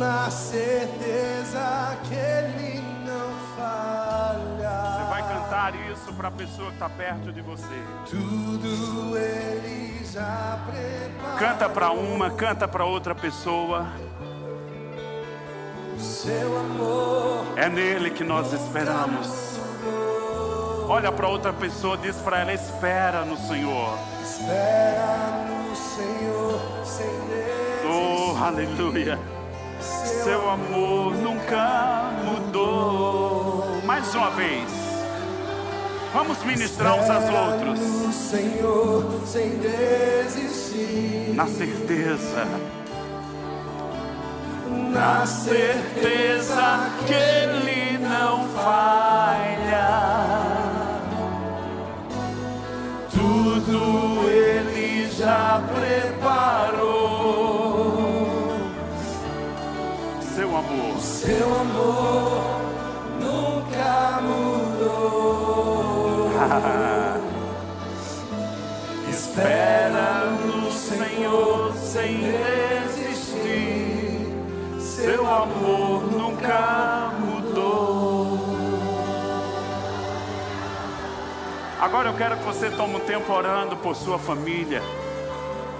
na certeza que Ele não falha. Você vai cantar isso para a pessoa que está perto de você. Tudo Ele já preparou. Canta para uma, canta para outra pessoa. Seu amor É nele que nós esperamos. Olha para outra pessoa, diz para ela: espera no Senhor. espera no Senhor sem Oh, aleluia. Seu amor nunca mudou. Mais uma vez. Vamos ministrar uns aos outros. Senhor sem desistir. Na certeza, Na certeza que Ele não falha. tudo Ele já preparou. Seu amor. Seu amor nunca mudou. Espera no Senhor sem desistir. Seu amor nunca mudou. Agora eu quero que você tome um tempo orando por sua família,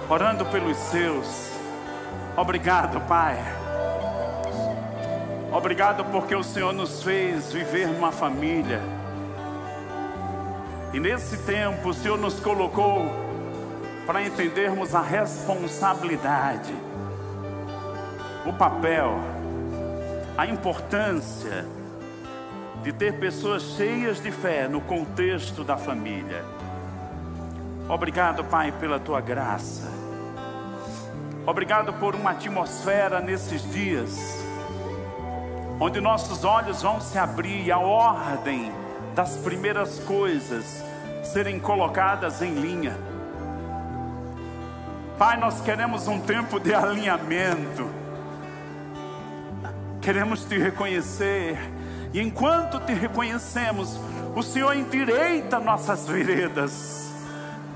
orando pelos seus. Obrigado, Pai. Obrigado porque o Senhor nos fez viver numa família. E nesse tempo o Senhor nos colocou para entendermos a responsabilidade, o papel, a importância de ter pessoas cheias de fé no contexto da família. Obrigado, Pai, pela tua graça. Obrigado por uma atmosfera nesses dias, onde nossos olhos vão se abrir e a ordem das primeiras coisas serem colocadas em linha. Pai, nós queremos um tempo de alinhamento. Queremos te reconhecer. E enquanto te reconhecemos, o Senhor endireita nossas veredas.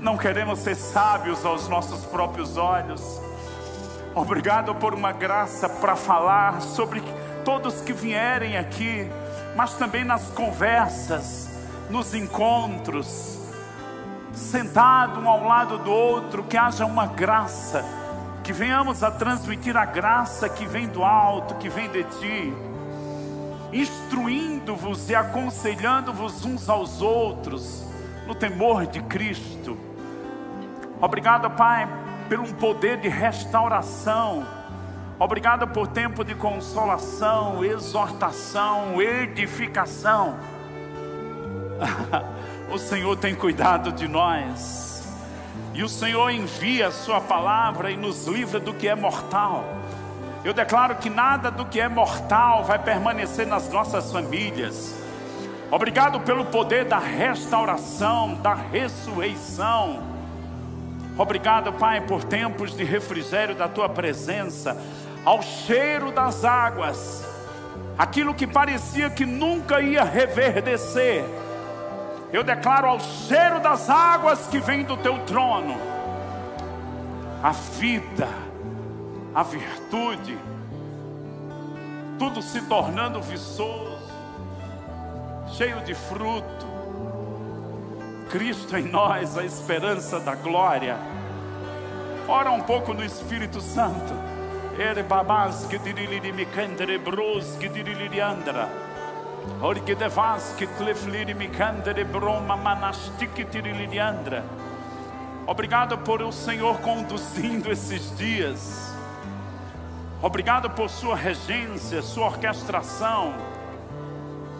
Não queremos ser sábios aos nossos próprios olhos. Obrigado por uma graça para falar sobre todos que vierem aqui, mas também nas conversas, nos encontros, sentado um ao lado do outro, que haja uma graça, que venhamos a transmitir a graça que vem do alto, que vem de ti, instruindo-vos e aconselhando-vos uns aos outros, no temor de Cristo. Obrigado, Pai, por um poder de restauração. Obrigado por tempo de consolação, exortação, edificação. o Senhor tem cuidado de nós. E o Senhor envia a Sua palavra e nos livra do que é mortal. Eu declaro que nada do que é mortal vai permanecer nas nossas famílias. Obrigado pelo poder da restauração, da ressurreição. Obrigado, Pai, por tempos de refrigério da tua presença, ao cheiro das águas, aquilo que parecia que nunca ia reverdecer. Eu declaro ao cheiro das águas que vem do teu trono, a vida, a virtude, tudo se tornando viçoso, cheio de fruto. Cristo em nós, a esperança da glória. Ora um pouco no Espírito Santo. Ere babas que diriliri me candere bros que diriliri andra. Orque devas que tlefliri me candere broma manastique tiriliri andra. Obrigado por o Senhor conduzindo esses dias. Obrigado por sua regência, sua orquestração.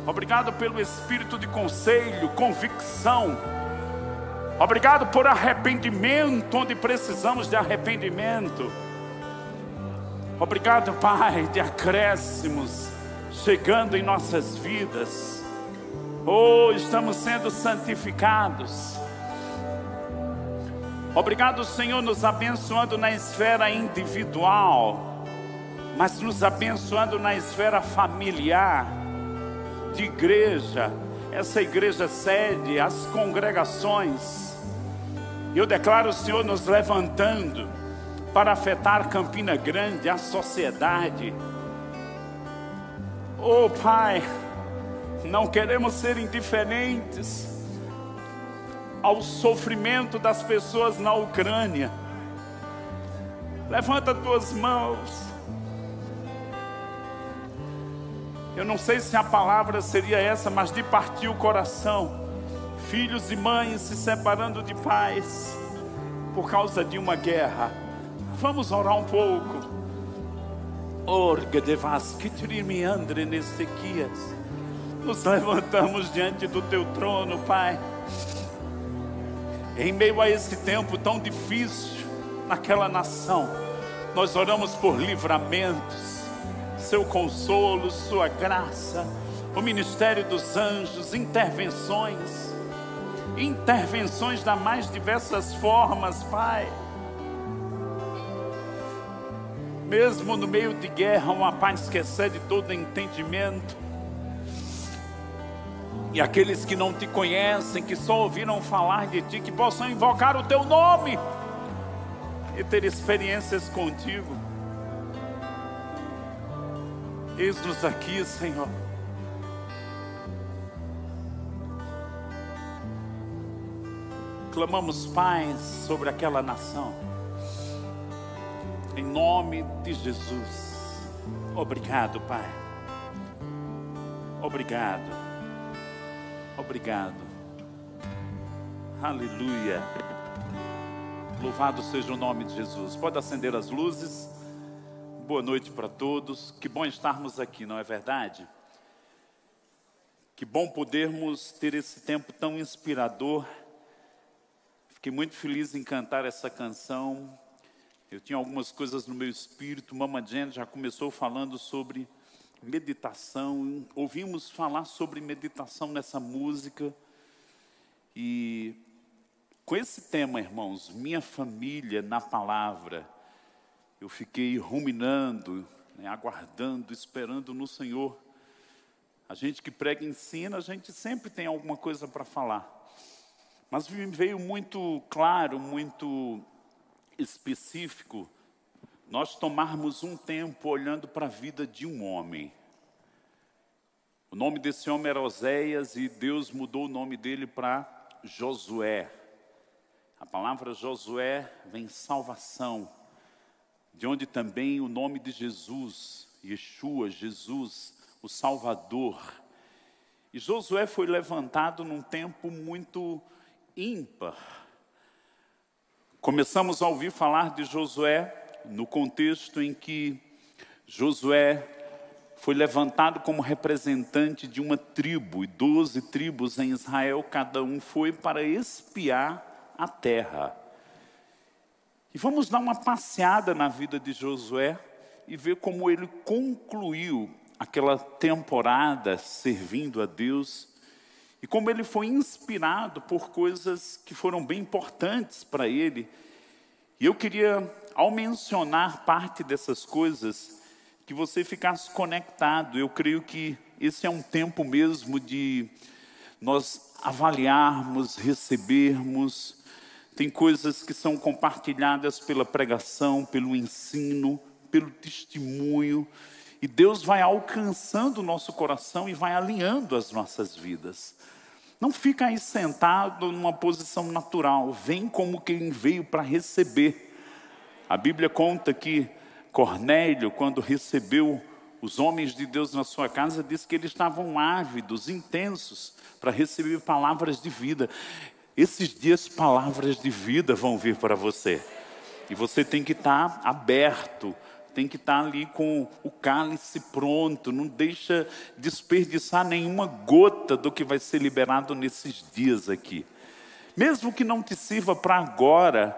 Obrigado pelo espírito de conselho, convicção. Obrigado por arrependimento, onde precisamos de arrependimento. Obrigado, Pai, de acréscimos chegando em nossas vidas. Oh, estamos sendo santificados. Obrigado, Senhor, nos abençoando na esfera individual, mas nos abençoando na esfera familiar, de igreja, essa igreja sede, as congregações. Eu declaro o Senhor nos levantando para afetar Campina Grande, a sociedade. Oh Pai, não queremos ser indiferentes ao sofrimento das pessoas na Ucrânia. Levanta tuas mãos. Eu não sei se a palavra seria essa, mas de partir o coração. Filhos e mães se separando de pais por causa de uma guerra. Vamos orar um pouco. Orga de vasquitrimiandre nestequias. Nos levantamos diante do teu trono, Pai. Em meio a esse tempo tão difícil naquela nação, nós oramos por livramentos, seu consolo, sua graça, o ministério dos anjos, intervenções, intervenções das mais diversas formas, Pai. Mesmo no meio de guerra, uma paz que excede todo entendimento. E aqueles que não te conhecem, que só ouviram falar de ti, que possam invocar o teu nome e ter experiências contigo. Eis-nos aqui, Senhor. Clamamos paz sobre aquela nação. Em nome de Jesus. Obrigado, Pai. Obrigado. Obrigado. Aleluia. Louvado seja o nome de Jesus. Pode acender as luzes. Boa noite para todos. Que bom estarmos aqui, não é verdade? Que bom podermos ter esse tempo tão inspirador. Fiquei muito feliz em cantar essa canção. Eu tinha algumas coisas no meu espírito. Mama Jen já começou falando sobre meditação. Ouvimos falar sobre meditação nessa música. E com esse tema, irmãos, minha família na palavra, eu fiquei ruminando, né, aguardando, esperando no Senhor. A gente que prega e ensina, a gente sempre tem alguma coisa para falar. Mas me veio muito claro, muito específico, nós tomarmos um tempo olhando para a vida de um homem. O nome desse homem era Oséias e Deus mudou o nome dele para Josué. A palavra Josué vem salvação, de onde também o nome de Jesus, Yeshua, Jesus, o Salvador. E Josué foi levantado num tempo muito ímpar. Começamos a ouvir falar de Josué no contexto em que Josué foi levantado como representante de uma tribo, e doze tribos em Israel, cada um foi para espiar a terra. E vamos dar uma passeada na vida de Josué e ver como ele concluiu aquela temporada servindo a Deus e como ele foi inspirado por coisas que foram bem importantes para ele. E eu queria, ao mencionar parte dessas coisas, que você ficasse conectado. Eu creio que esse é um tempo mesmo de nós avaliarmos, recebermos. Tem coisas que são compartilhadas pela pregação, pelo ensino, pelo testemunho. E Deus vai alcançando o nosso coração e vai alinhando as nossas vidas. Não fica aí sentado numa posição natural, vem como quem veio para receber. A Bíblia conta que Cornélio, quando recebeu os homens de Deus na sua casa, disse que eles estavam ávidos, intensos, para receber palavras de vida. Esses dias, palavras de vida vão vir para você. E você tem que estar aberto, tem que estar ali com o cálice pronto, não deixa desperdiçar nenhuma gota do que vai ser liberado nesses dias aqui. Mesmo que não te sirva para agora,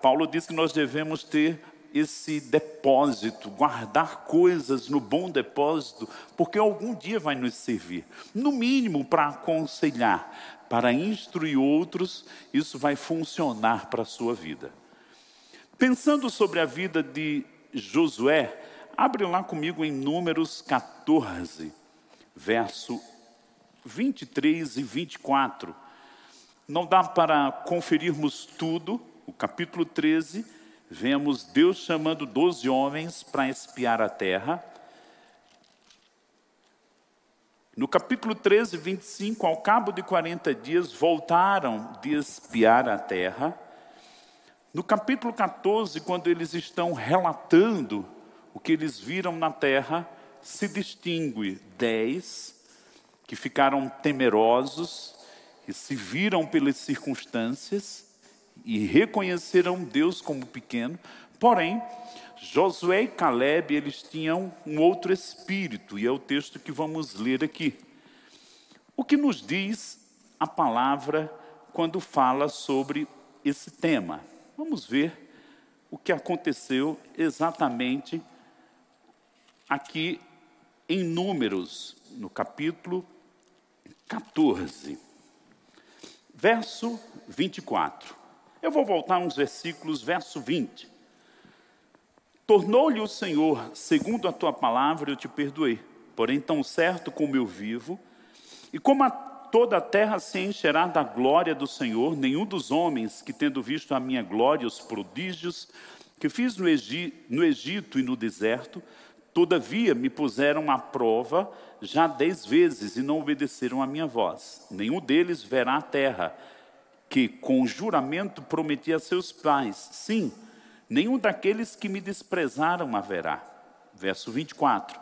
Paulo diz que nós devemos ter esse depósito, guardar coisas no bom depósito, porque algum dia vai nos servir. No mínimo para aconselhar, para instruir outros, isso vai funcionar para a sua vida. Pensando sobre a vida de Josué, abre lá comigo em Números 14, verso 23 e 24. Não dá para conferirmos tudo, o capítulo 13 vemos Deus chamando doze homens para espiar a terra. No capítulo 13, 25, ao cabo de 40 dias, voltaram de espiar a terra. No capítulo 14, quando eles estão relatando o que eles viram na terra, se distingue dez que ficaram temerosos e se viram pelas circunstâncias e reconheceram Deus como pequeno. Porém, Josué e Caleb, eles tinham um outro espírito, e é o texto que vamos ler aqui. O que nos diz a palavra quando fala sobre esse tema? Vamos ver o que aconteceu exatamente aqui em Números, no capítulo 14, verso 24. Eu vou voltar uns versículos, verso 20. Tornou-lhe o Senhor, segundo a tua palavra, eu te perdoei. Porém, tão certo como eu vivo, e como a toda a terra se encherá da glória do Senhor, nenhum dos homens que, tendo visto a minha glória, os prodígios que fiz no, Egito, no Egito e no deserto, todavia me puseram à prova já dez vezes e não obedeceram à minha voz. Nenhum deles verá a terra, que com juramento prometi a seus pais. Sim, nenhum daqueles que me desprezaram haverá. Verso 24.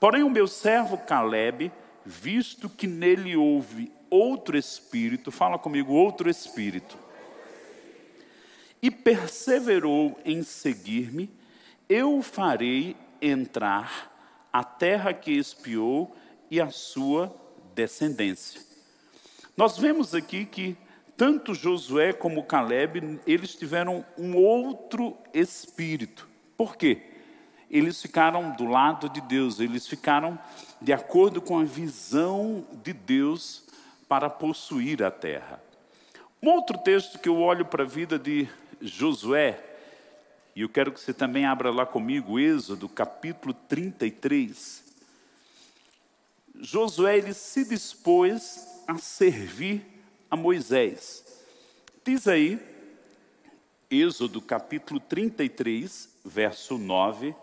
Porém, o meu servo Caleb, visto que nele houve outro espírito, fala comigo, outro espírito, e perseverou em seguir-me, eu farei entrar a terra que espiou e a sua descendência. Nós vemos aqui que tanto Josué como Caleb, eles tiveram um outro espírito. Por quê? Eles ficaram do lado de Deus, eles ficaram de acordo com a visão de Deus para possuir a terra. Um outro texto que eu olho para a vida de Josué, e eu quero que você também abra lá comigo, Êxodo, capítulo 33. Josué ele se dispôs a servir a Moisés. Diz aí, Êxodo capítulo 33, verso 9,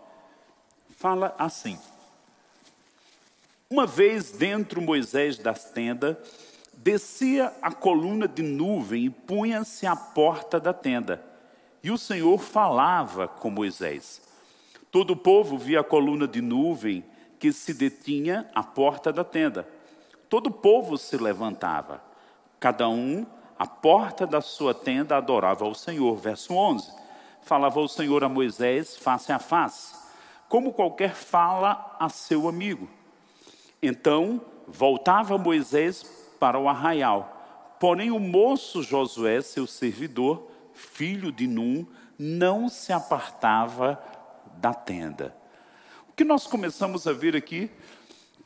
fala assim: Uma vez dentro Moisés das tendas, descia a coluna de nuvem e punha-se à porta da tenda e o Senhor falava com Moisés. Todo o povo via a coluna de nuvem que se detinha à porta da tenda. Todo o povo se levantava. Cada um, à porta da sua tenda, adorava ao Senhor. Verso 11. Falava o Senhor a Moisés face a face, como qualquer fala a seu amigo. Então voltava Moisés para o arraial. Porém, o moço Josué, seu servidor, filho de Num, não se apartava da tenda. O que nós começamos a ver aqui,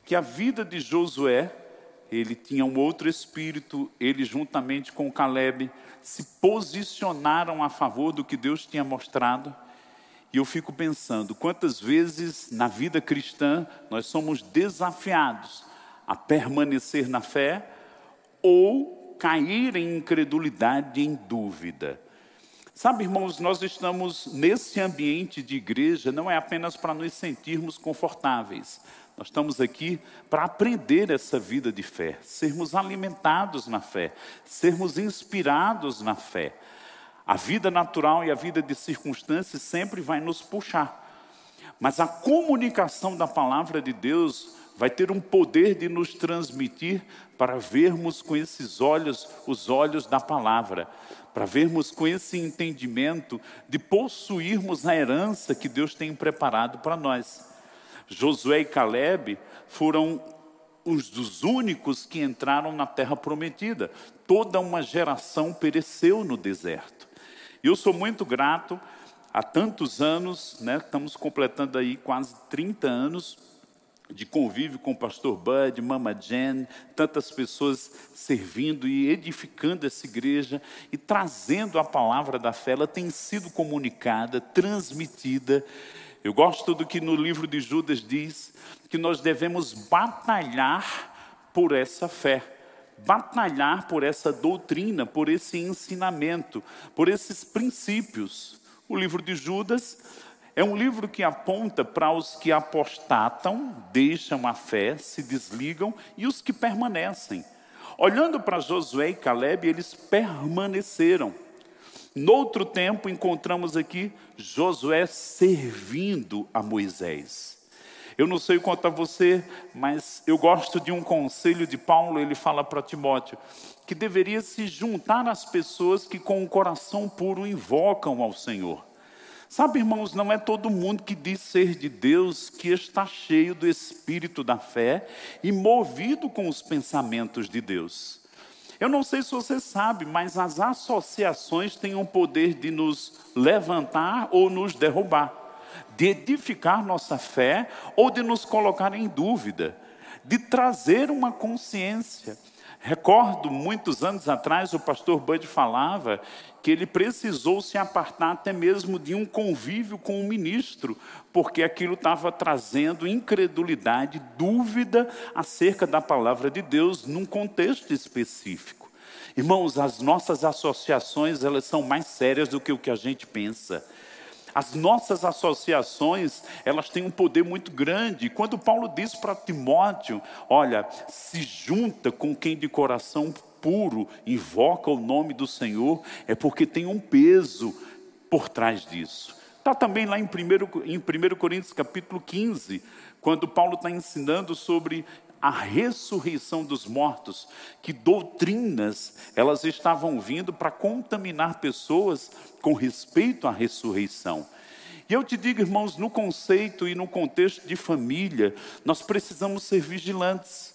que a vida de Josué, ele tinha um outro espírito, ele juntamente com Caleb se posicionaram a favor do que Deus tinha mostrado. E eu fico pensando, quantas vezes na vida cristã nós somos desafiados a permanecer na fé ou cair em incredulidade, em dúvida. Sabe, irmãos, nós estamos nesse ambiente de igreja não é apenas para nos sentirmos confortáveis. Nós estamos aqui para aprender essa vida de fé, sermos alimentados na fé, sermos inspirados na fé. A vida natural e a vida de circunstâncias sempre vai nos puxar. Mas a comunicação da palavra de Deus vai ter um poder de nos transmitir para vermos com esses olhos, os olhos da palavra para vermos com esse entendimento de possuirmos a herança que Deus tem preparado para nós. Josué e Caleb foram os dos únicos que entraram na terra prometida. Toda uma geração pereceu no deserto. Eu sou muito grato há tantos anos, né, estamos completando aí quase 30 anos de convívio com o pastor Bud, Mama Jen, tantas pessoas servindo e edificando essa igreja e trazendo a palavra da fé, ela tem sido comunicada, transmitida. Eu gosto do que no livro de Judas diz que nós devemos batalhar por essa fé, batalhar por essa doutrina, por esse ensinamento, por esses princípios. O livro de Judas É um livro que aponta para os que apostatam, deixam a fé, se desligam e os que permanecem. Olhando para Josué e Caleb, eles permaneceram. Noutro tempo, encontramos aqui Josué servindo a Moisés. Eu não sei quanto a você, mas eu gosto de um conselho de Paulo, ele fala para Timóteo, que deveria se juntar às pessoas que com o coração puro invocam ao Senhor. Sabe, irmãos, não é todo mundo que diz ser de Deus que está cheio do espírito da fé e movido com os pensamentos de Deus. Eu não sei se você sabe, mas as associações têm o poder de nos levantar ou nos derrubar, de edificar nossa fé ou de nos colocar em dúvida, de trazer uma consciência. Recordo, muitos anos atrás, o pastor Bud falava que ele precisou se apartar até mesmo de um convívio com o ministro, porque aquilo estava trazendo incredulidade, dúvida acerca da palavra de Deus num contexto específico. Irmãos, as nossas associações, elas são mais sérias do que o que a gente pensa. As nossas associações, elas têm um poder muito grande. Quando Paulo diz para Timóteo, olha, se junta com quem de coração puro invoca o nome do Senhor, é porque tem um peso por trás disso. Está também lá em 1, em 1 Coríntios capítulo 15, quando Paulo está ensinando sobre a ressurreição dos mortos, que doutrinas elas estavam vindo para contaminar pessoas com respeito à ressurreição. E eu te digo, irmãos, no conceito e no contexto de família, nós precisamos ser vigilantes,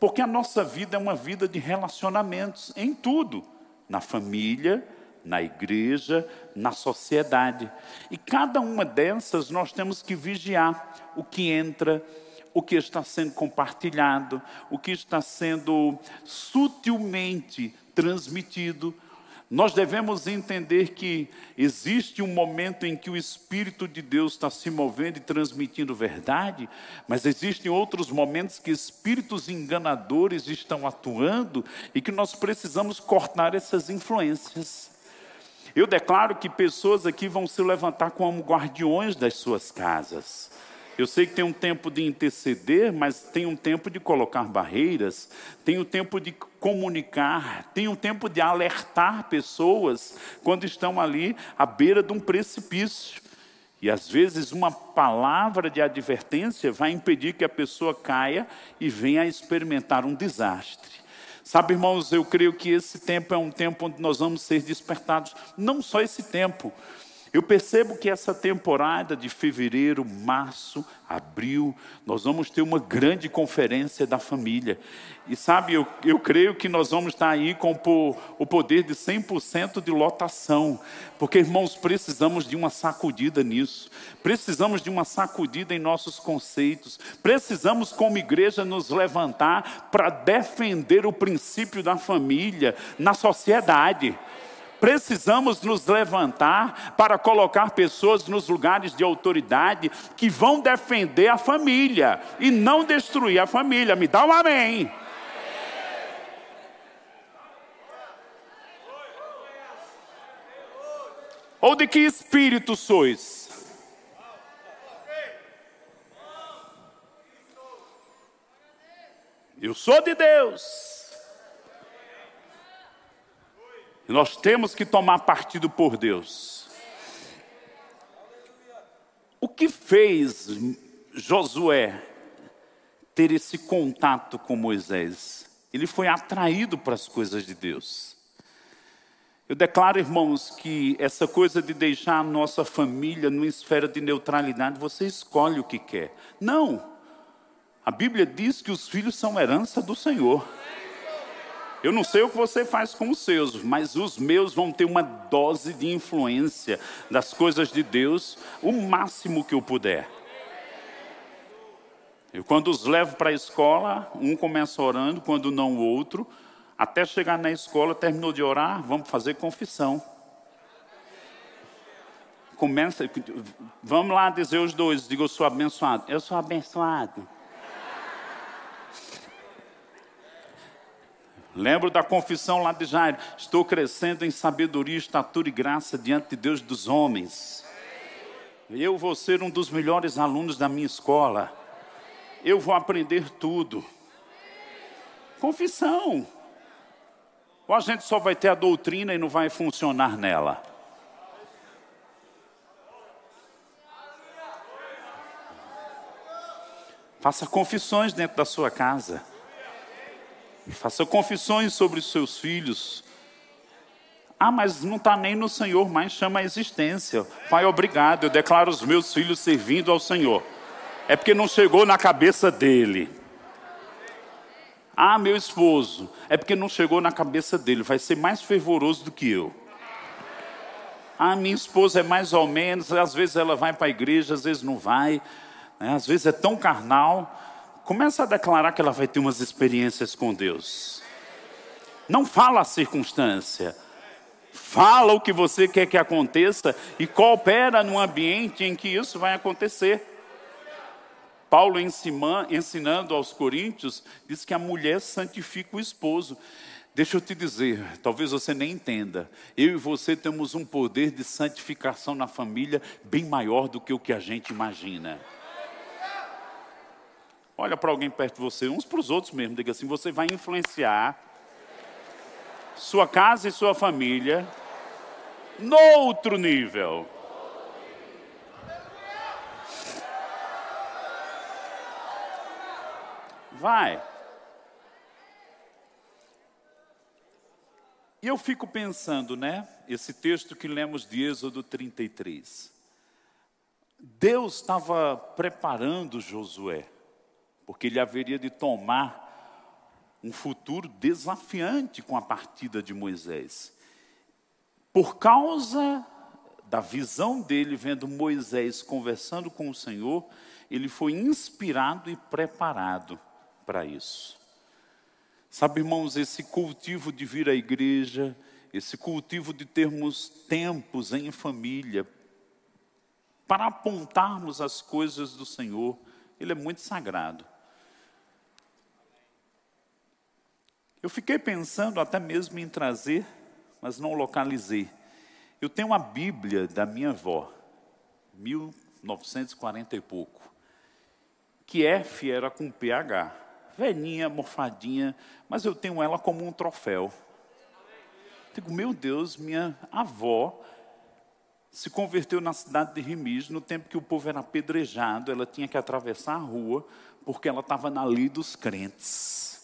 porque a nossa vida é uma vida de relacionamentos em tudo, na família, na igreja, na sociedade. E cada uma dessas nós temos que vigiar o que entra, o que está sendo compartilhado, o que está sendo sutilmente transmitido. Nós devemos entender que existe um momento em que o Espírito de Deus está se movendo e transmitindo verdade, mas existem outros momentos que espíritos enganadores estão atuando e que nós precisamos cortar essas influências. Eu declaro que pessoas aqui vão se levantar como guardiões das suas casas. Eu sei que tem um tempo de interceder, mas tem um tempo de colocar barreiras, tem um tempo de comunicar, tem um tempo de alertar pessoas quando estão ali à beira de um precipício. E às vezes uma palavra de advertência vai impedir que a pessoa caia e venha a experimentar um desastre. Sabe, irmãos, eu creio que esse tempo é um tempo onde nós vamos ser despertados, não só esse tempo, eu percebo que essa temporada de fevereiro, março, abril, nós vamos ter uma grande conferência da família. E sabe, eu, eu creio que nós vamos estar aí com o poder de 100% de lotação, porque irmãos, precisamos de uma sacudida nisso, precisamos de uma sacudida em nossos conceitos, precisamos, como igreja, nos levantar para defender o princípio da família na sociedade. Precisamos nos levantar para colocar pessoas nos lugares de autoridade que vão defender a família e não destruir a família. Me dá um amém. Ou de que espírito sois? Eu sou de Deus. Nós temos que tomar partido por Deus. O que fez Josué ter esse contato com Moisés? Ele foi atraído para as coisas de Deus. Eu declaro, irmãos, que essa coisa de deixar a nossa família numa esfera de neutralidade, você escolhe o que quer. Não. A Bíblia diz que os filhos são herança do Senhor. Eu não sei o que você faz com os seus, mas os meus vão ter uma dose de influência das coisas de Deus, o máximo que eu puder. Eu, quando os levo para a escola, um começa orando, quando não o outro, até chegar na escola, terminou de orar, vamos fazer confissão. Começa, vamos lá dizer os dois, diga eu sou abençoado. Eu sou abençoado. Lembro da confissão lá de Jairo: estou crescendo em sabedoria, estatura e graça diante de Deus dos homens. Eu vou ser um dos melhores alunos da minha escola. Eu vou aprender tudo. Confissão. Ou a gente só vai ter a doutrina e não vai funcionar nela. Faça confissões dentro da sua casa. Faça confissões sobre os seus filhos. Ah, mas não está nem no Senhor, mas chama a existência. Pai, obrigado, eu declaro os meus filhos servindo ao Senhor. É porque não chegou na cabeça dele. Ah, meu esposo, é porque não chegou na cabeça dele, vai ser mais fervoroso do que eu. Ah, minha esposa é mais ou menos, às vezes ela vai para a igreja, às vezes não vai, né? às vezes é tão carnal. Começa a declarar que ela vai ter umas experiências com Deus. Não fala a circunstância. Fala o que você quer que aconteça e coopera num ambiente em que isso vai acontecer. Paulo ensinando aos coríntios, diz que a mulher santifica o esposo. Deixa eu te dizer, talvez você nem entenda. Eu e você temos um poder de santificação na família bem maior do que o que a gente imagina. Olha para alguém perto de você, uns para os outros mesmo, diga assim: você vai influenciar sua casa e sua família no outro nível. Vai. E eu fico pensando, né? Esse texto que lemos de Êxodo 33. Deus estava preparando Josué porque ele haveria de tomar um futuro desafiante com a partida de Moisés. Por causa da visão dele, vendo Moisés conversando com o Senhor, ele foi inspirado e preparado para isso. Sabe, irmãos, esse cultivo de vir à igreja, esse cultivo de termos tempos em família, para apontarmos as coisas do Senhor, ele é muito sagrado. Eu fiquei pensando até mesmo em trazer, mas não localizei. Eu tenho uma Bíblia da minha avó, 1940 e pouco, que F era com PH, velhinha, morfadinha, mas eu tenho ela como um troféu. Digo, meu Deus, minha avó se converteu na cidade de Rimis, no tempo que o povo era apedrejado, ela tinha que atravessar a rua, porque ela estava na lei dos crentes.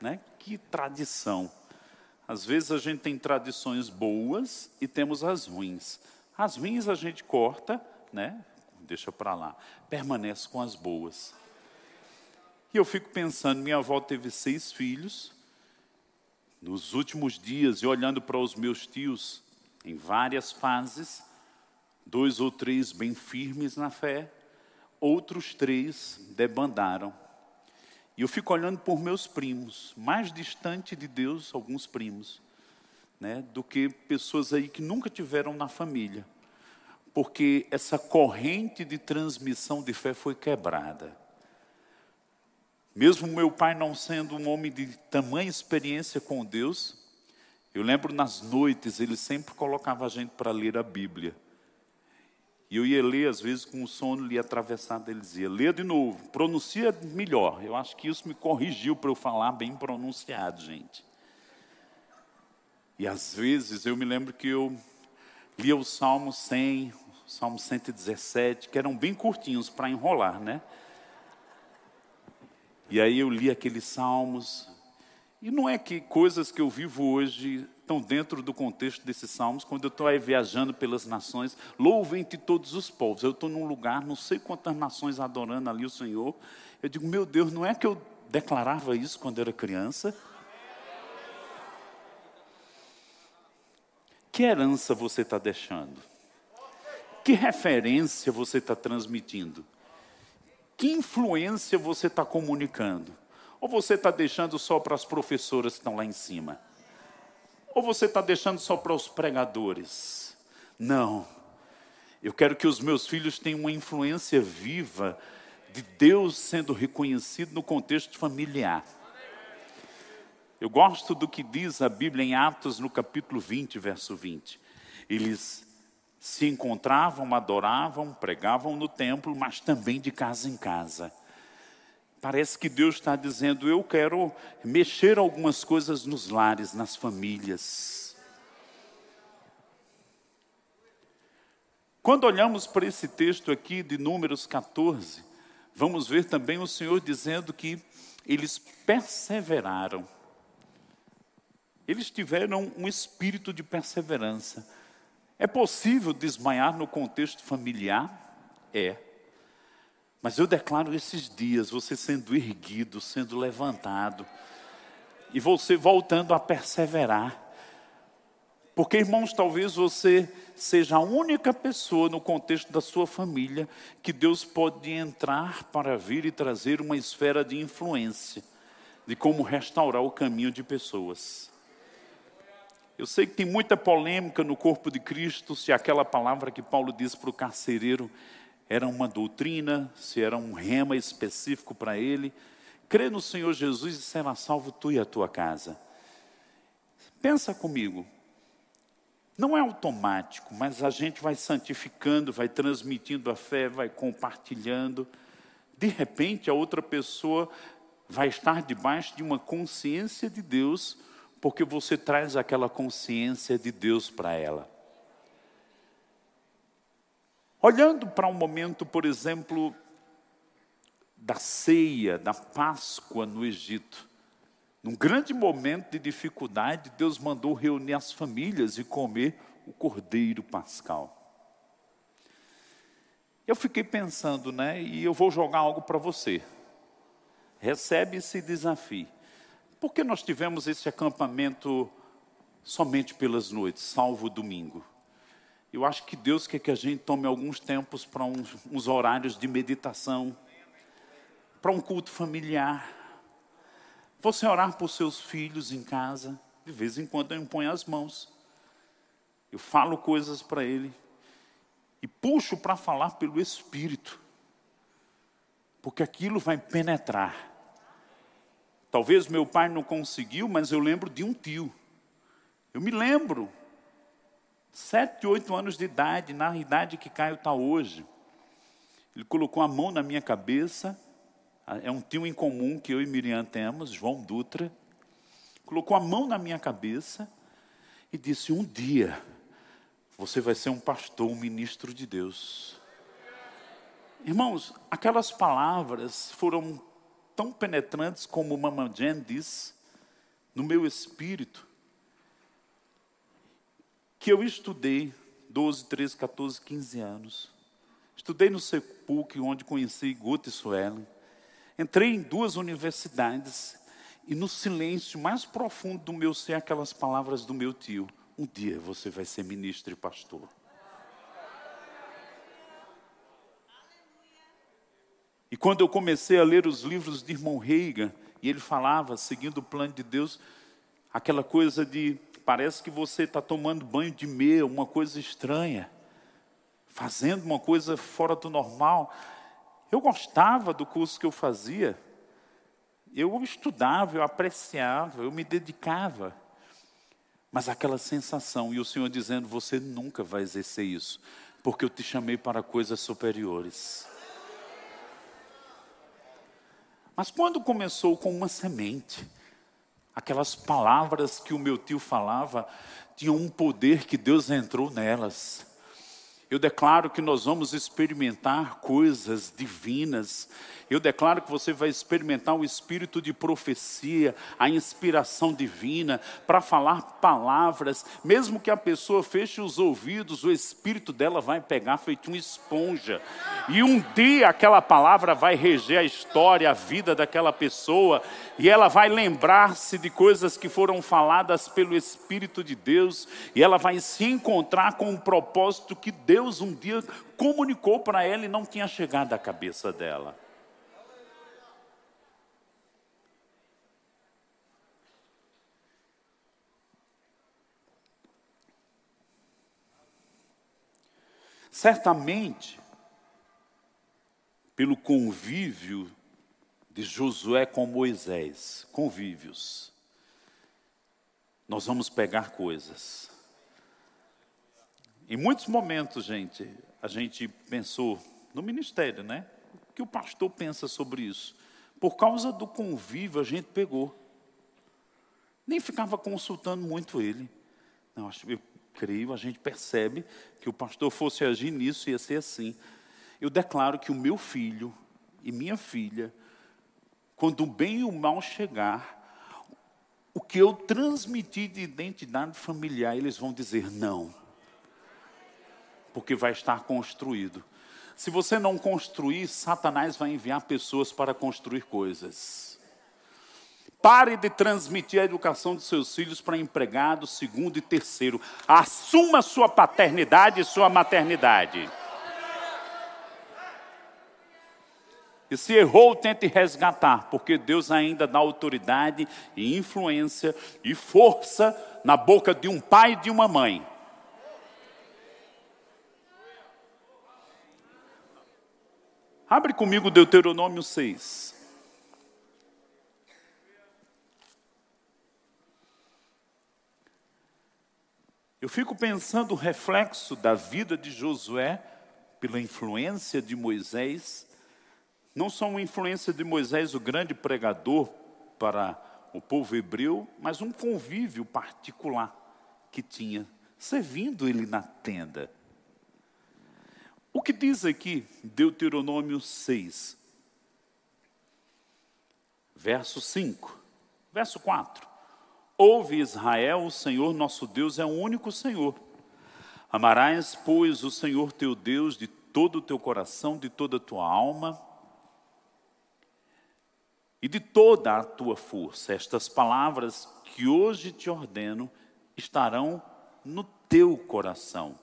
Né? Que tradição. Às vezes a gente tem tradições boas e temos as ruins. As ruins a gente corta, né? Deixa para lá. Permanece com as boas. E eu fico pensando, minha avó teve seis filhos. Nos últimos dias, e olhando para os meus tios, em várias fases, dois ou três bem firmes na fé, outros três debandaram e eu fico olhando por meus primos, mais distante de Deus, alguns primos, né, do que pessoas aí que nunca tiveram na família. Porque essa corrente de transmissão de fé foi quebrada. Mesmo meu pai não sendo um homem de tamanha experiência com Deus, eu lembro nas noites ele sempre colocava a gente para ler a Bíblia. E eu ia ler, às vezes, com o sono lhe atravessado, ele dizia, lê de novo, pronuncia melhor. Eu acho que isso me corrigiu para eu falar bem pronunciado, gente. E às vezes eu me lembro que eu lia o Salmo 100, o Salmo 117, que eram bem curtinhos para enrolar, né? E aí eu li aqueles salmos. E não é que coisas que eu vivo hoje estão dentro do contexto desses salmos, quando eu estou aí viajando pelas nações, louvem-te todos os povos. Eu estou num lugar, não sei quantas nações adorando ali o Senhor. Eu digo, meu Deus, não é que eu declarava isso quando era criança? Que herança você está deixando? Que referência você está transmitindo? Que influência você está comunicando? Ou você está deixando só para as professoras que estão lá em cima? Ou você está deixando só para os pregadores? Não. Eu quero que os meus filhos tenham uma influência viva de Deus sendo reconhecido no contexto familiar. Eu gosto do que diz a Bíblia em Atos, no capítulo 20, verso 20. Eles se encontravam, adoravam, pregavam no templo, mas também de casa em casa. Parece que Deus está dizendo: eu quero mexer algumas coisas nos lares, nas famílias. Quando olhamos para esse texto aqui de Números 14, vamos ver também o Senhor dizendo que eles perseveraram. Eles tiveram um espírito de perseverança. É possível desmaiar no contexto familiar? É. Mas eu declaro esses dias você sendo erguido, sendo levantado, e você voltando a perseverar. Porque, irmãos, talvez você seja a única pessoa no contexto da sua família que Deus pode entrar para vir e trazer uma esfera de influência, de como restaurar o caminho de pessoas. Eu sei que tem muita polêmica no corpo de Cristo se aquela palavra que Paulo diz para o carcereiro era uma doutrina, se era um rema específico para ele. Crê no Senhor Jesus e será salvo tu e a tua casa. Pensa comigo. Não é automático, mas a gente vai santificando, vai transmitindo a fé, vai compartilhando. De repente, a outra pessoa vai estar debaixo de uma consciência de Deus porque você traz aquela consciência de Deus para ela. Olhando para um momento, por exemplo, da ceia, da Páscoa no Egito, num grande momento de dificuldade, Deus mandou reunir as famílias e comer o cordeiro pascal. Eu fiquei pensando, né? E eu vou jogar algo para você. Recebe esse desafio. Por que nós tivemos esse acampamento somente pelas noites, salvo domingo? Eu acho que Deus quer que a gente tome alguns tempos para uns, uns horários de meditação, para um culto familiar. Você orar por seus filhos em casa, de vez em quando eu imponho as mãos. Eu falo coisas para ele e puxo para falar pelo Espírito, porque aquilo vai penetrar. Talvez meu pai não conseguiu, mas eu lembro de um tio. Eu me lembro, sete, oito anos de idade, na idade que Caio está hoje. Ele colocou a mão na minha cabeça, é um tio em comum que eu e Miriam temos, João Dutra. Colocou a mão na minha cabeça e disse: Um dia você vai ser um pastor, um ministro de Deus. Irmãos, aquelas palavras foram tão penetrantes como Mama Jen diz, no meu espírito, que eu estudei 12, 13, 14, 15 anos. Estudei no Sepulcro, onde conheci Guto e Suelen. Entrei em duas universidades e no silêncio mais profundo do meu ser, aquelas palavras do meu tio: Um dia você vai ser ministro e pastor. E quando eu comecei a ler os livros de irmão Reiga, e ele falava, seguindo o plano de Deus, aquela coisa de parece que você está tomando banho de meia, uma coisa estranha, fazendo uma coisa fora do normal. Eu gostava do curso que eu fazia, eu estudava, eu apreciava, eu me dedicava. Mas aquela sensação, e o Senhor dizendo: Você nunca vai exercer isso, porque eu te chamei para coisas superiores. Mas quando começou com uma semente, aquelas palavras que o meu tio falava, tinham um poder que Deus entrou nelas. Eu declaro que nós vamos experimentar coisas divinas. Eu declaro que você vai experimentar o espírito de profecia, a inspiração divina, para falar palavras, mesmo que a pessoa feche os ouvidos, o espírito dela vai pegar feito uma esponja. E um dia aquela palavra vai reger a história, a vida daquela pessoa, e ela vai lembrar-se de coisas que foram faladas pelo Espírito de Deus, e ela vai se encontrar com um propósito que Deus um dia comunicou para ela e não tinha chegado à cabeça dela. Certamente, pelo convívio de Josué com Moisés, convívios, nós vamos pegar coisas. Em muitos momentos, gente, a gente pensou no ministério, né? O que o pastor pensa sobre isso? Por causa do convívio, a gente pegou. Nem ficava consultando muito ele. Não, eu creio, a gente percebe que o pastor fosse agir nisso, ia ser assim. Eu declaro que o meu filho e minha filha, quando o bem e o mal chegar, o que eu transmiti de identidade familiar, eles vão dizer não. Porque vai estar construído. Se você não construir, Satanás vai enviar pessoas para construir coisas. Pare de transmitir a educação dos seus filhos para empregado, segundo e terceiro. Assuma sua paternidade e sua maternidade. E se errou, tente resgatar, porque Deus ainda dá autoridade e influência e força na boca de um pai e de uma mãe. Abre comigo Deuteronômio 6. Eu fico pensando o reflexo da vida de Josué pela influência de Moisés, não só uma influência de Moisés, o grande pregador para o povo hebreu, mas um convívio particular que tinha, servindo ele na tenda. O que diz aqui Deuteronômio 6, verso 5, verso 4. Ouve Israel, o Senhor nosso Deus é o único Senhor. Amarás, pois, o Senhor teu Deus de todo o teu coração, de toda a tua alma e de toda a tua força. Estas palavras que hoje te ordeno estarão no teu coração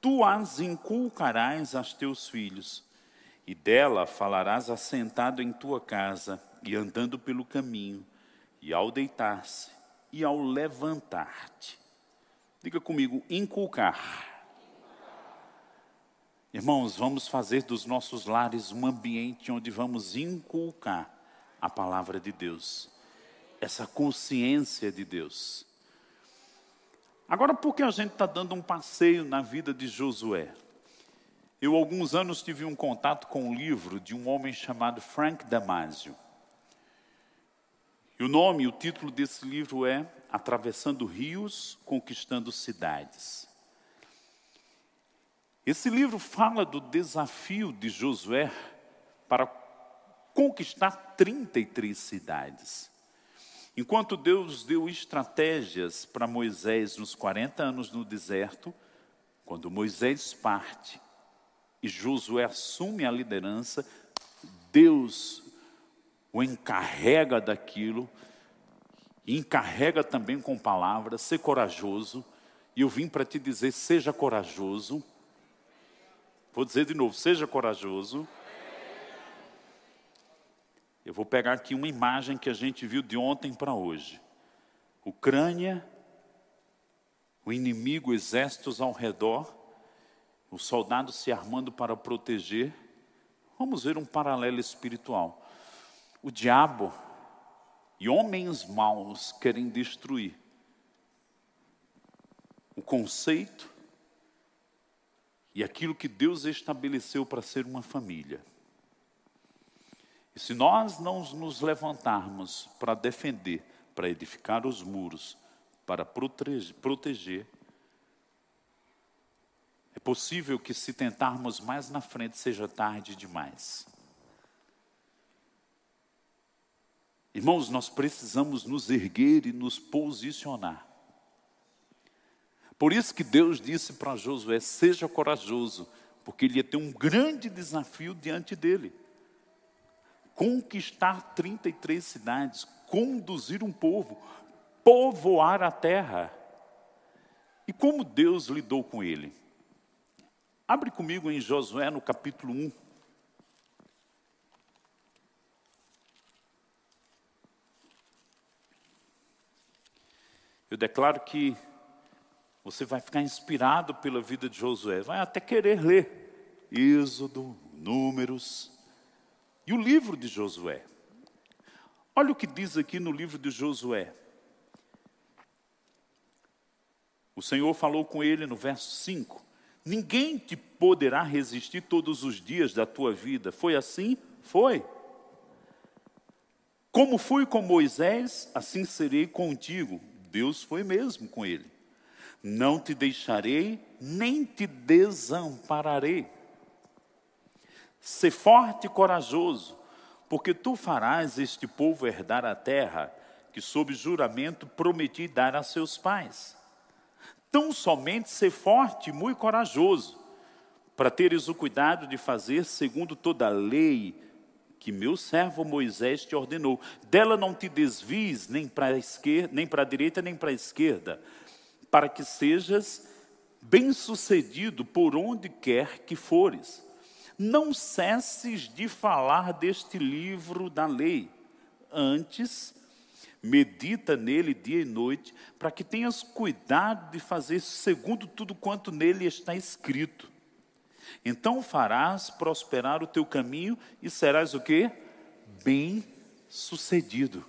tu as inculcarás aos teus filhos, e dela falarás assentado em tua casa e andando pelo caminho, e ao deitar-se e ao levantar-te. Diga comigo, inculcar. Irmãos, vamos fazer dos nossos lares um ambiente onde vamos inculcar a palavra de Deus, essa consciência de Deus. Agora, por que a gente está dando um passeio na vida de Josué? Eu, alguns anos, tive um contato com um livro de um homem chamado Frank Damasio. E o nome, o título desse livro é Atravessando Rios, Conquistando Cidades. Esse livro fala do desafio de Josué para conquistar 33 cidades. Enquanto Deus deu estratégias para Moisés nos 40 anos no deserto, quando Moisés parte e Josué assume a liderança, Deus o encarrega daquilo, e encarrega também com palavras, ser corajoso, e eu vim para te dizer: seja corajoso. Vou dizer de novo: seja corajoso. Eu vou pegar aqui uma imagem que a gente viu de ontem para hoje. Ucrânia, o inimigo, exércitos ao redor, os soldados se armando para proteger. Vamos ver um paralelo espiritual. O diabo e homens maus querem destruir o conceito e aquilo que Deus estabeleceu para ser uma família. Se nós não nos levantarmos para defender, para edificar os muros, para proteger, é possível que se tentarmos mais na frente seja tarde demais. Irmãos, nós precisamos nos erguer e nos posicionar. Por isso que Deus disse para Josué: seja corajoso, porque ele ia ter um grande desafio diante dele conquistar 33 cidades, conduzir um povo, povoar a terra. E como Deus lidou com ele? Abre comigo em Josué no capítulo 1. Eu declaro que você vai ficar inspirado pela vida de Josué, vai até querer ler Êxodo, Números, e o livro de Josué. Olha o que diz aqui no livro de Josué. O Senhor falou com ele no verso 5: Ninguém te poderá resistir todos os dias da tua vida. Foi assim? Foi. Como fui com Moisés, assim serei contigo. Deus foi mesmo com ele. Não te deixarei, nem te desampararei. Sê forte e corajoso, porque tu farás este povo herdar a terra que, sob juramento, prometi dar a seus pais. Tão somente ser forte e muito corajoso, para teres o cuidado de fazer segundo toda a lei que meu servo Moisés te ordenou. Dela não te desvies nem para a esquerda, nem para a direita, nem para a esquerda, para que sejas bem-sucedido por onde quer que fores. Não cesses de falar deste livro da lei. Antes, medita nele dia e noite, para que tenhas cuidado de fazer segundo tudo quanto nele está escrito. Então farás prosperar o teu caminho e serás o quê? Bem sucedido.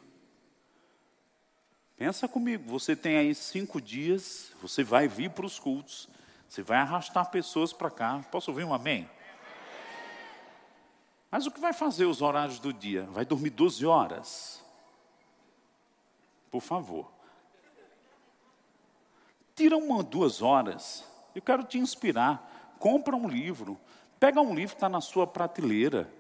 Pensa comigo, você tem aí cinco dias, você vai vir para os cultos, você vai arrastar pessoas para cá. Posso ouvir um amém? Mas o que vai fazer os horários do dia? Vai dormir 12 horas? Por favor. Tira uma, duas horas. Eu quero te inspirar. Compra um livro. Pega um livro que está na sua prateleira.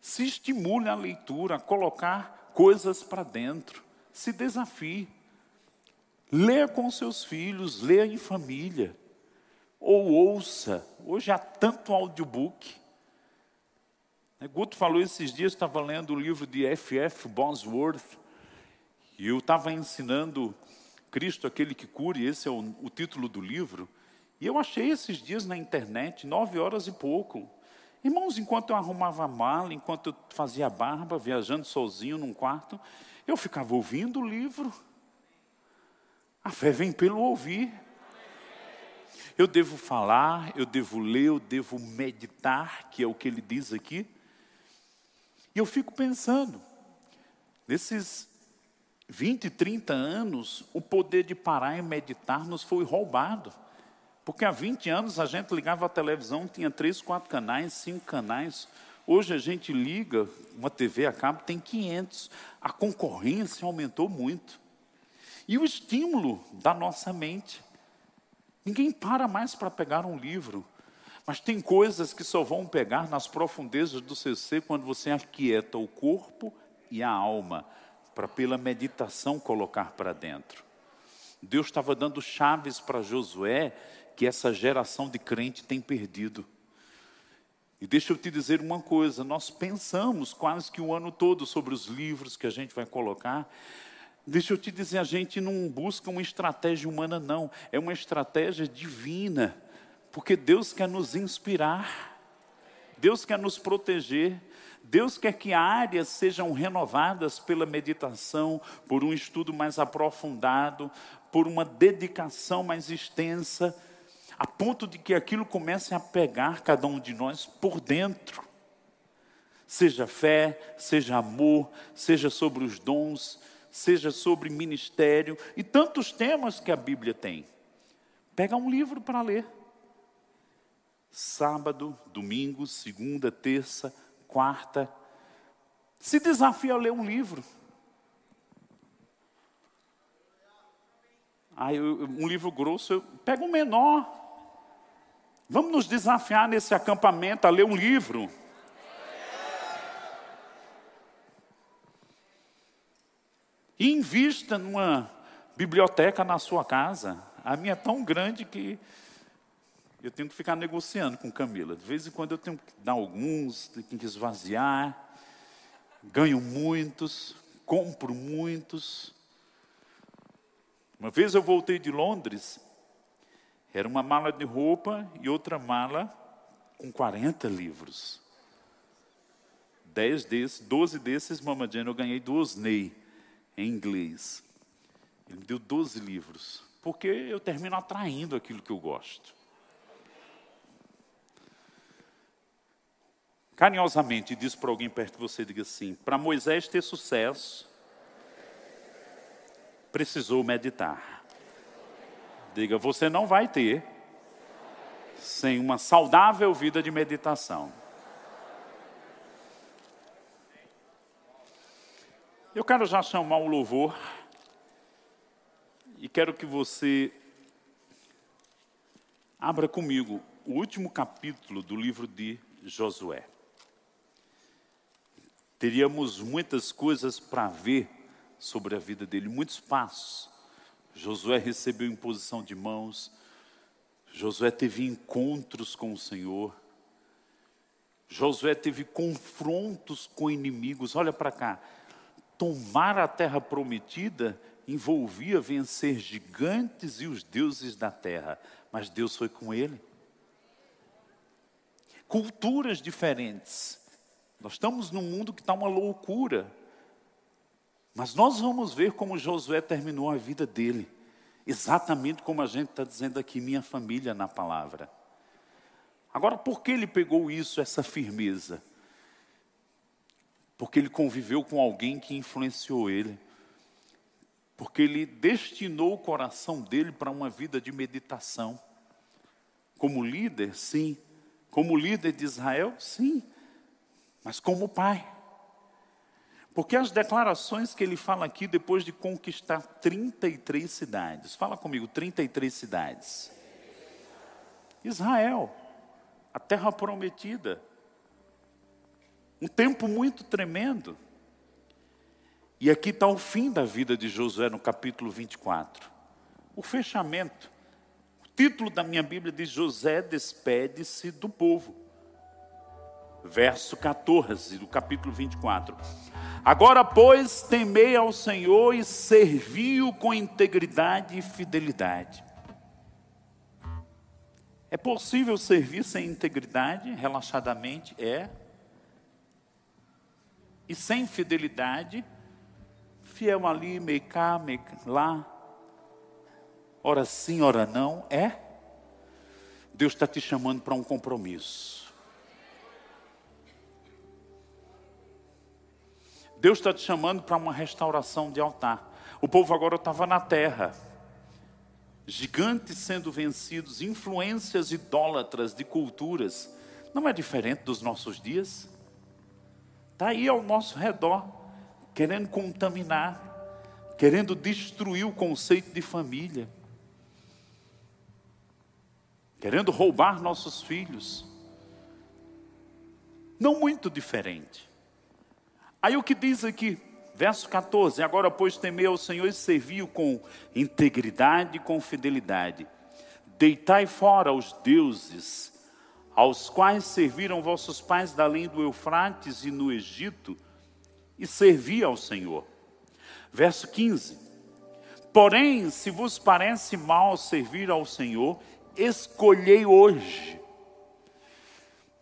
Se estimule a leitura, a colocar coisas para dentro. Se desafie. Leia com seus filhos, leia em família. Ou ouça. Hoje há tanto audiobook. Guto falou esses dias, estava lendo o livro de F.F. Bosworth, e eu estava ensinando Cristo, aquele que cure, esse é o, o, título do livro. E eu achei esses dias na internet, nove horas e pouco. Irmãos, enquanto eu arrumava a mala, enquanto eu fazia barba, viajando sozinho num quarto, eu ficava ouvindo o livro. A fé vem pelo ouvir. Eu devo falar, eu devo ler, eu devo meditar, que é o que ele diz aqui. E eu fico pensando, nesses 20, 30 anos, o poder de parar e meditar nos foi roubado. Porque há 20 anos a gente ligava a televisão, tinha três, quatro canais, cinco canais. Hoje a gente liga, uma TV a cabo tem 500. A concorrência aumentou muito. E o estímulo da nossa mente. Ninguém para mais para pegar um livro. Mas tem coisas que só vão pegar nas profundezas do seu ser quando você aquieta o corpo e a alma para pela meditação colocar para dentro. Deus estava dando chaves para Josué que essa geração de crente tem perdido. E deixa eu te dizer uma coisa: nós pensamos quase que o ano todo sobre os livros que a gente vai colocar. Deixa eu te dizer, a gente não busca uma estratégia humana, não, é uma estratégia divina, porque Deus quer nos inspirar, Deus quer nos proteger, Deus quer que áreas sejam renovadas pela meditação, por um estudo mais aprofundado, por uma dedicação mais extensa, a ponto de que aquilo comece a pegar cada um de nós por dentro. Seja fé, seja amor, seja sobre os dons, seja sobre ministério e tantos temas que a Bíblia tem. Pega um livro para ler. Sábado, domingo, segunda, terça, quarta. Se desafia a ler um livro. Aí, um livro grosso, eu pego um menor. Vamos nos desafiar nesse acampamento a ler um livro. E invista numa biblioteca na sua casa. A minha é tão grande que eu tenho que ficar negociando com Camila. De vez em quando eu tenho que dar alguns, tenho que esvaziar. Ganho muitos, compro muitos. Uma vez eu voltei de Londres, era uma mala de roupa e outra mala com 40 livros. Dez desses, doze desses, Mama Jane, eu ganhei do Osney, em inglês. Ele me deu 12 livros, porque eu termino atraindo aquilo que eu gosto. Carinhosamente diz para alguém perto de você, diga assim: para Moisés ter sucesso, precisou meditar. Diga, você não vai ter sem uma saudável vida de meditação. Eu quero já chamar o louvor e quero que você abra comigo o último capítulo do livro de Josué. Teríamos muitas coisas para ver sobre a vida dele, muitos passos. Josué recebeu imposição de mãos, Josué teve encontros com o Senhor, Josué teve confrontos com inimigos. Olha para cá, tomar a terra prometida envolvia vencer gigantes e os deuses da terra, mas Deus foi com ele. Culturas diferentes. Nós estamos num mundo que está uma loucura. Mas nós vamos ver como Josué terminou a vida dele. Exatamente como a gente está dizendo aqui, minha família na palavra. Agora, por que ele pegou isso, essa firmeza? Porque ele conviveu com alguém que influenciou ele. Porque ele destinou o coração dele para uma vida de meditação. Como líder, sim. Como líder de Israel, sim. Mas como pai. Porque as declarações que ele fala aqui, depois de conquistar 33 cidades, fala comigo, 33 cidades. Israel, a terra prometida. Um tempo muito tremendo. E aqui está o fim da vida de Josué no capítulo 24. O fechamento. O título da minha Bíblia diz: José despede-se do povo. Verso 14 do capítulo 24. Agora, pois, temei ao Senhor e servi-o com integridade e fidelidade. É possível servir sem integridade, relaxadamente? É. E sem fidelidade, fiel ali, meio cá, meio lá, ora sim, ora não, é. Deus está te chamando para um compromisso. Deus está te chamando para uma restauração de altar. O povo agora estava na terra, gigantes sendo vencidos, influências idólatras de culturas. Não é diferente dos nossos dias? Está aí ao nosso redor, querendo contaminar, querendo destruir o conceito de família, querendo roubar nossos filhos. Não muito diferente. Aí o que diz aqui, verso 14: Agora, pois, temei ao Senhor e serviu com integridade e com fidelidade. Deitai fora os deuses, aos quais serviram vossos pais da além do Eufrates e no Egito, e servi ao Senhor. Verso 15: Porém, se vos parece mal servir ao Senhor, escolhei hoje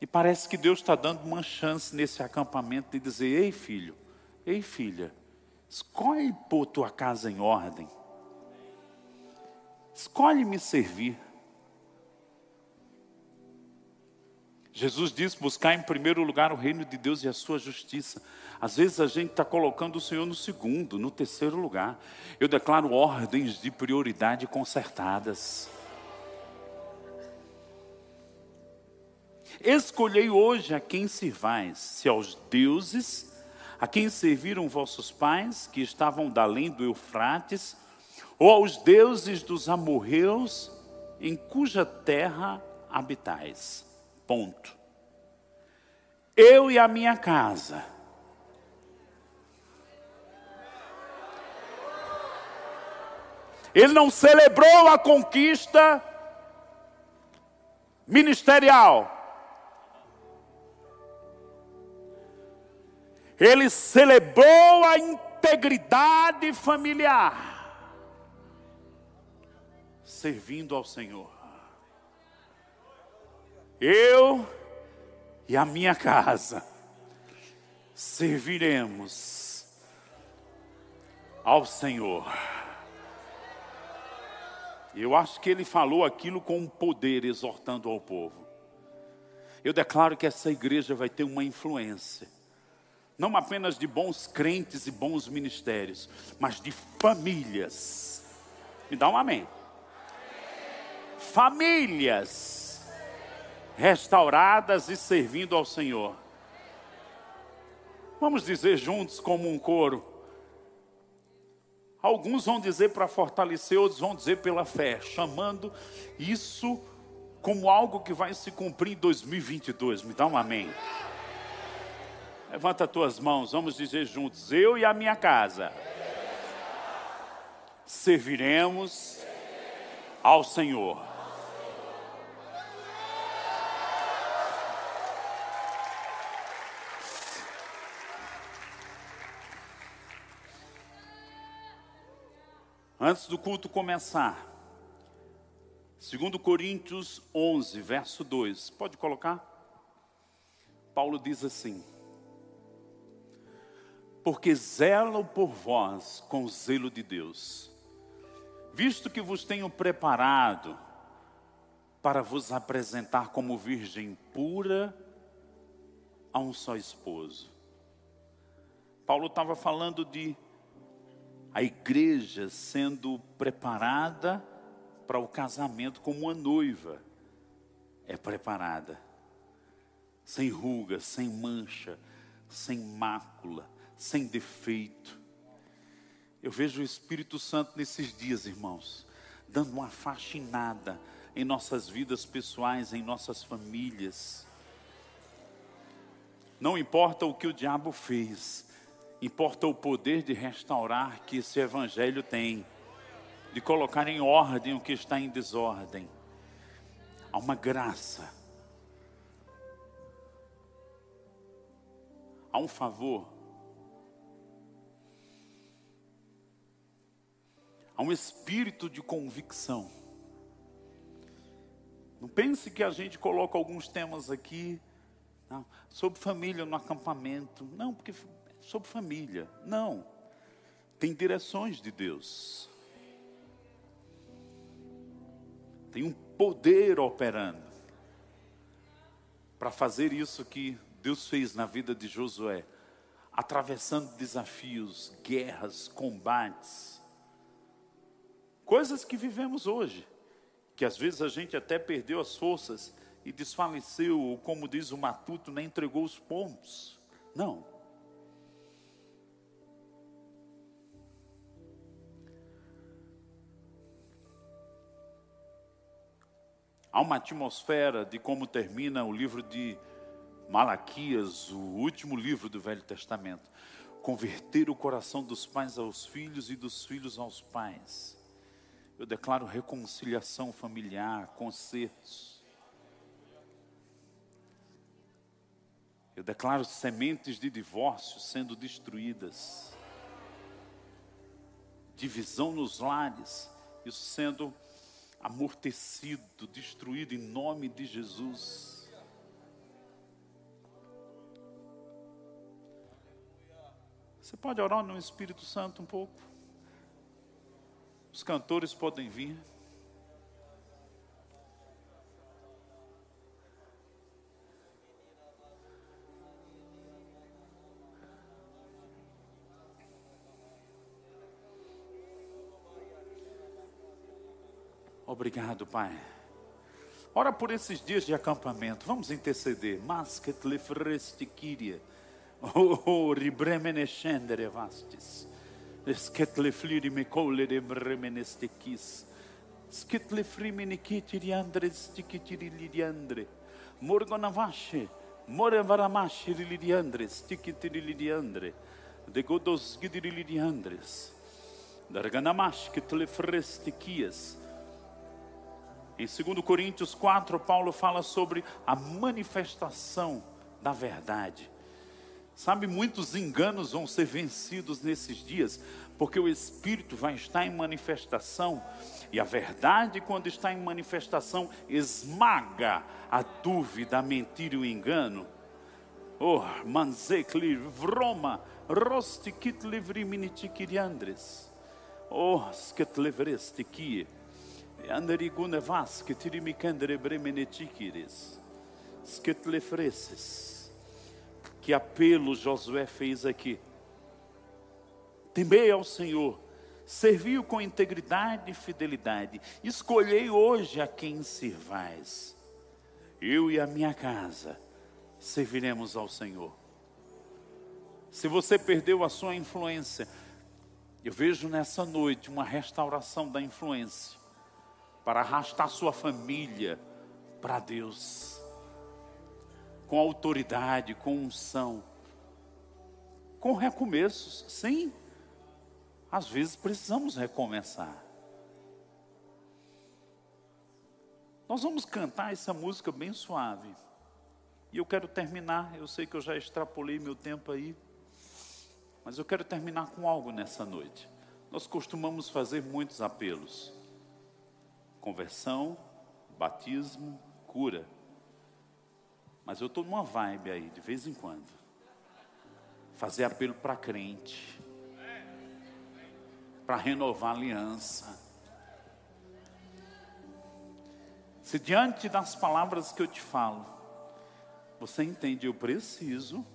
e parece que Deus está dando uma chance nesse acampamento de dizer: ei, filho, ei, filha, escolhe pôr tua casa em ordem, escolhe me servir. Jesus disse: buscar em primeiro lugar o reino de Deus e a sua justiça. Às vezes a gente está colocando o Senhor no segundo, no terceiro lugar. Eu declaro ordens de prioridade consertadas. Escolhei hoje a quem servais, se aos deuses, a quem serviram vossos pais, que estavam da além do Eufrates, ou aos deuses dos amorreus, em cuja terra habitais. Ponto. Eu e a minha casa. Ele não celebrou a conquista ministerial. Ele celebrou a integridade familiar, servindo ao Senhor. Eu e a minha casa serviremos ao Senhor. Eu acho que ele falou aquilo com poder, exortando ao povo. Eu declaro que essa igreja vai ter uma influência não apenas de bons crentes e bons ministérios, mas de famílias. Me dá um amém. famílias restauradas e servindo ao Senhor. Vamos dizer juntos como um coro. Alguns vão dizer para fortalecer, outros vão dizer pela fé, chamando isso como algo que vai se cumprir em 2022. Me dá um amém. Levanta as tuas mãos, vamos dizer juntos: Eu e a minha casa serviremos ao Senhor. Antes do culto começar, 2 Coríntios 11, verso 2, pode colocar? Paulo diz assim: Porque zelam por vós com o zelo de Deus, visto que vos tenho preparado para vos apresentar como virgem pura a um só esposo. Paulo estava falando de a igreja sendo preparada para o casamento como uma noiva é preparada, sem ruga, sem mancha, sem mácula, sem defeito. Eu vejo o Espírito Santo nesses dias, irmãos, dando uma faxinada em nossas vidas pessoais, em nossas famílias. Não importa o que o diabo fez, Importa o poder de restaurar que esse evangelho tem, de colocar em ordem o que está em desordem. Há uma graça. Há um favor. Há um espírito de convicção. Não pense que a gente coloca alguns temas aqui não, sobre família no acampamento. Não, porque sobre família. Não. Tem direções de Deus. Tem um poder operando para fazer isso que Deus fez na vida de Josué, atravessando desafios, guerras, combates, coisas que vivemos hoje, que às vezes a gente até perdeu as forças e desfaleceu, ou como diz o matuto, nem entregou os pontos. Não. Há uma atmosfera de como termina o livro de Malaquias, o último livro do Velho Testamento. Converter o coração dos pais aos filhos e dos filhos aos pais. Eu declaro reconciliação familiar, consertos. Eu declaro sementes de divórcio sendo destruídas. Divisão nos lares, isso sendo amortecido, destruído em nome de Jesus. Você pode orar no Espírito Santo um pouco? Os cantores podem vir. Obrigado, Pai. Ora por esses dias de acampamento. Vamos interceder. Masket lefrestikiria. Oh, ribremenescendere vastis. Esket lefliri me colle de bremenestekis. Skit lefrimenikitiri andres tikitiri lidiandre. Morgonavashe. Morevaramashi lidiandres. Tikitiri lidiandre. De godos gidiri lidiandres. Darganamash que lefrestikias. Em 2 Coríntios 4, Paulo fala sobre a manifestação da verdade. Sabe, muitos enganos vão ser vencidos nesses dias, porque o Espírito vai estar em manifestação, e a verdade, quando está em manifestação, esmaga a dúvida, a mentira e o engano. Oh, manzekli, vroma, rostikit livri minitikiriandres. Oh, sketlevrestikie. Anderigune vas que tirimicandre bremenetiquires. Sketlefreses. Que apelo Josué fez aqui. Temei ao Senhor, Serviu com integridade e fidelidade. Escolhei hoje a quem servais. Eu e a minha casa serviremos ao Senhor. Se você perdeu a sua influência, eu vejo nessa noite uma restauração da influência para arrastar sua família para Deus, com autoridade, com unção, com recomeços. Sim, às vezes precisamos recomeçar. Nós vamos cantar essa música bem suave. E eu quero terminar, eu sei que eu já extrapolei meu tempo aí, mas eu quero terminar com algo nessa noite. Nós costumamos fazer muitos apelos: conversão, batismo, cura. Mas eu estou numa vibe aí, de vez em quando. Fazer apelo para crente, para renovar a aliança. Se diante das palavras que eu te falo, você entende, eu preciso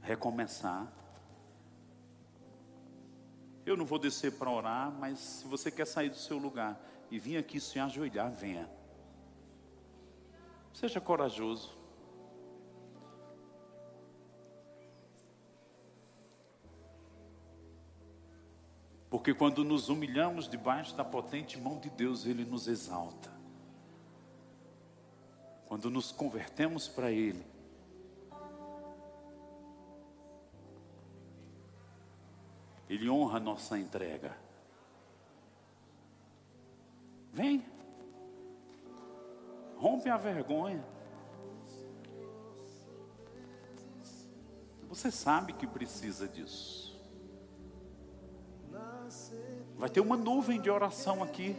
recomeçar. Eu não vou descer para orar, mas se você quer sair do seu lugar e vir aqui se ajoelhar, venha. Seja corajoso. Porque quando nos humilhamos debaixo da potente mão de Deus, Ele nos exalta. Quando nos convertemos para Ele, Ele honra a nossa entrega. Vem. Rompe a vergonha. Você sabe que precisa disso. Vai ter uma nuvem de oração aqui.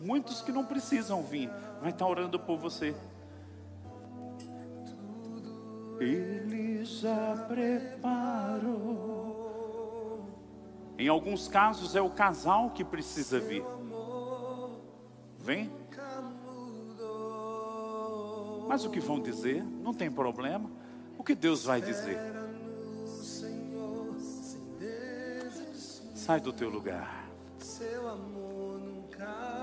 Muitos que não precisam vir, vai estar orando por você. Ele já preparou. Em alguns casos é o casal que precisa vir. Vem. Mas o que vão dizer? Não tem problema. O que Deus vai dizer? Sai do teu lugar. Seu amor nunca